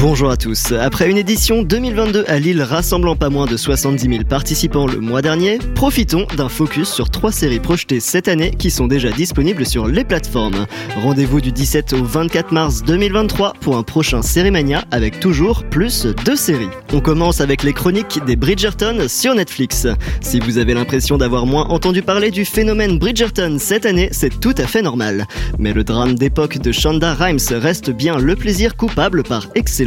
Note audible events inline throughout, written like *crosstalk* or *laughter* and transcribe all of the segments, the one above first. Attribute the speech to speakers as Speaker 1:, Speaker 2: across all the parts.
Speaker 1: Bonjour à tous. Après une édition 2022 à Lille rassemblant pas moins de 70 000 participants le mois dernier, profitons d'un focus sur trois séries projetées cette année qui sont déjà disponibles sur les plateformes. Rendez-vous du 17 au 24 mars 2023 pour un prochain Sérimania avec toujours plus de séries. On commence avec les chroniques des Bridgerton sur Netflix. Si vous avez l'impression d'avoir moins entendu parler du phénomène Bridgerton cette année, c'est tout à fait normal. Mais le drame d'époque de Shonda Rhimes reste bien le plaisir coupable par excellence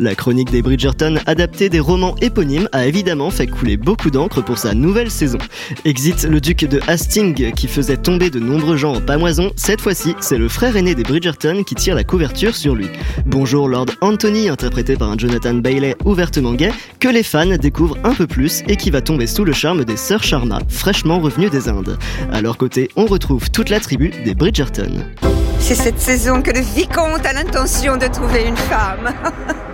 Speaker 1: la chronique des Bridgerton, adaptée des romans éponymes, a évidemment fait couler beaucoup d'encre pour sa nouvelle saison. Exit le duc de Hastings qui faisait tomber de nombreux gens en pamoison, cette fois-ci, c'est le frère aîné des Bridgerton qui tire la couverture sur lui. Bonjour Lord Anthony, interprété par un Jonathan Bailey ouvertement gay, que les fans découvrent un peu plus et qui va tomber sous le charme des sœurs Sharma, fraîchement revenues des Indes. À leur côté, on retrouve toute la tribu des Bridgerton.
Speaker 2: C'est cette saison que le vicomte a l'intention de trouver une femme. *laughs*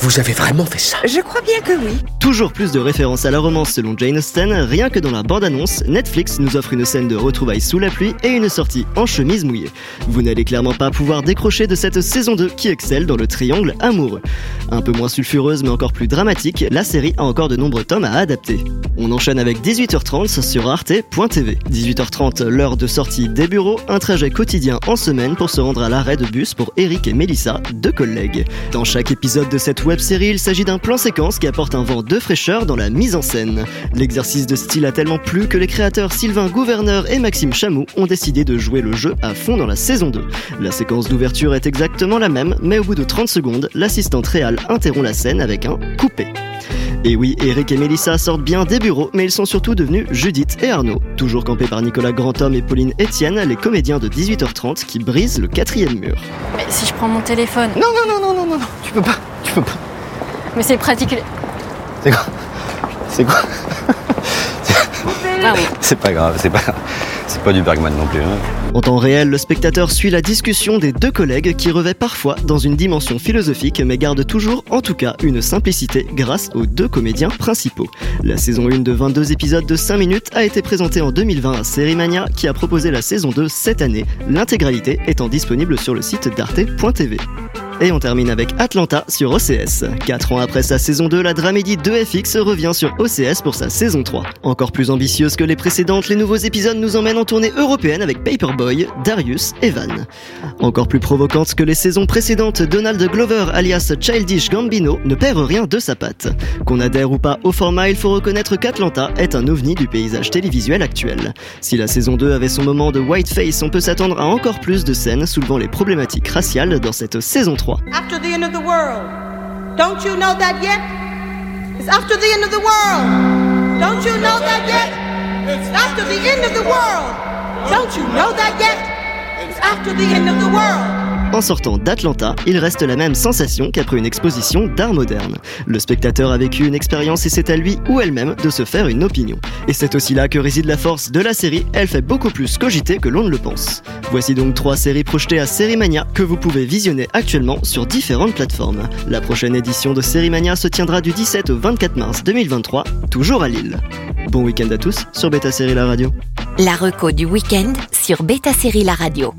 Speaker 3: Vous avez vraiment fait ça
Speaker 2: Je crois bien que oui.
Speaker 1: Toujours plus de références à la romance selon Jane Austen, rien que dans la bande-annonce, Netflix nous offre une scène de retrouvailles sous la pluie et une sortie en chemise mouillée. Vous n'allez clairement pas pouvoir décrocher de cette saison 2 qui excelle dans le triangle amoureux. Un peu moins sulfureuse mais encore plus dramatique, la série a encore de nombreux tomes à adapter. On enchaîne avec 18h30 sur arte.tv. 18h30, l'heure de sortie des bureaux, un trajet quotidien en semaine pour se rendre à l'arrêt de bus pour Eric et Melissa, deux collègues. Dans chaque épisode de cette web série, il s'agit d'un plan séquence qui apporte un vent de fraîcheur dans la mise en scène. L'exercice de style a tellement plu que les créateurs Sylvain Gouverneur et Maxime Chamou ont décidé de jouer le jeu à fond dans la saison 2. La séquence d'ouverture est exactement la même, mais au bout de 30 secondes, l'assistante réelle interrompt la scène avec un coupé. Et oui, Eric et Melissa sortent bien des bureaux, mais ils sont surtout devenus Judith et Arnaud. Toujours campés par Nicolas Grandhomme et Pauline Etienne, les comédiens de 18h30 qui brisent le quatrième mur.
Speaker 4: Mais si je prends mon téléphone.
Speaker 3: Non, non, non, non, non, non, non, tu peux pas, peux pas.
Speaker 4: Mais c'est pratique.
Speaker 3: C'est quoi C'est quoi
Speaker 4: Ah oui.
Speaker 3: C'est pas grave, c'est pas, c'est pas du Bergman non plus. hein.
Speaker 1: En temps réel, le spectateur suit la discussion des deux collègues qui revêt parfois dans une dimension philosophique mais garde toujours, en tout cas, une simplicité grâce aux deux comédiens principaux. La saison 1 de 22 épisodes de 5 minutes a été présentée en 2020 à Sérimania qui a proposé la saison 2 cette année, l'intégralité étant disponible sur le site d'arte.tv. Et on termine avec Atlanta sur OCS. 4 ans après sa saison 2, la dramédie 2FX revient sur OCS pour sa saison 3. Encore plus ambitieuse que les précédentes, les nouveaux épisodes nous emmènent en tournée européenne avec Paperboy, Darius et Van. Encore plus provocante que les saisons précédentes, Donald Glover alias Childish Gambino ne perd rien de sa patte. Qu'on adhère ou pas au format, il faut reconnaître qu'Atlanta est un ovni du paysage télévisuel actuel. Si la saison 2 avait son moment de whiteface, on peut s'attendre à encore plus de scènes soulevant les problématiques raciales dans cette saison 3.
Speaker 5: after the end of the world. Don't you know that yet? It's after the end of the world. Don't you know that yet? It's after the end of the world. Don't you know that yet? It's after the end of the world.
Speaker 1: En sortant d'Atlanta, il reste la même sensation qu'après une exposition d'art moderne. Le spectateur a vécu une expérience et c'est à lui ou elle-même de se faire une opinion. Et c'est aussi là que réside la force de la série, elle fait beaucoup plus cogiter que l'on ne le pense. Voici donc trois séries projetées à Sérimania que vous pouvez visionner actuellement sur différentes plateformes. La prochaine édition de Sérimania se tiendra du 17 au 24 mars 2023, toujours à Lille. Bon week-end à tous sur Beta Série La Radio.
Speaker 6: La reco du week-end sur Beta Série La Radio.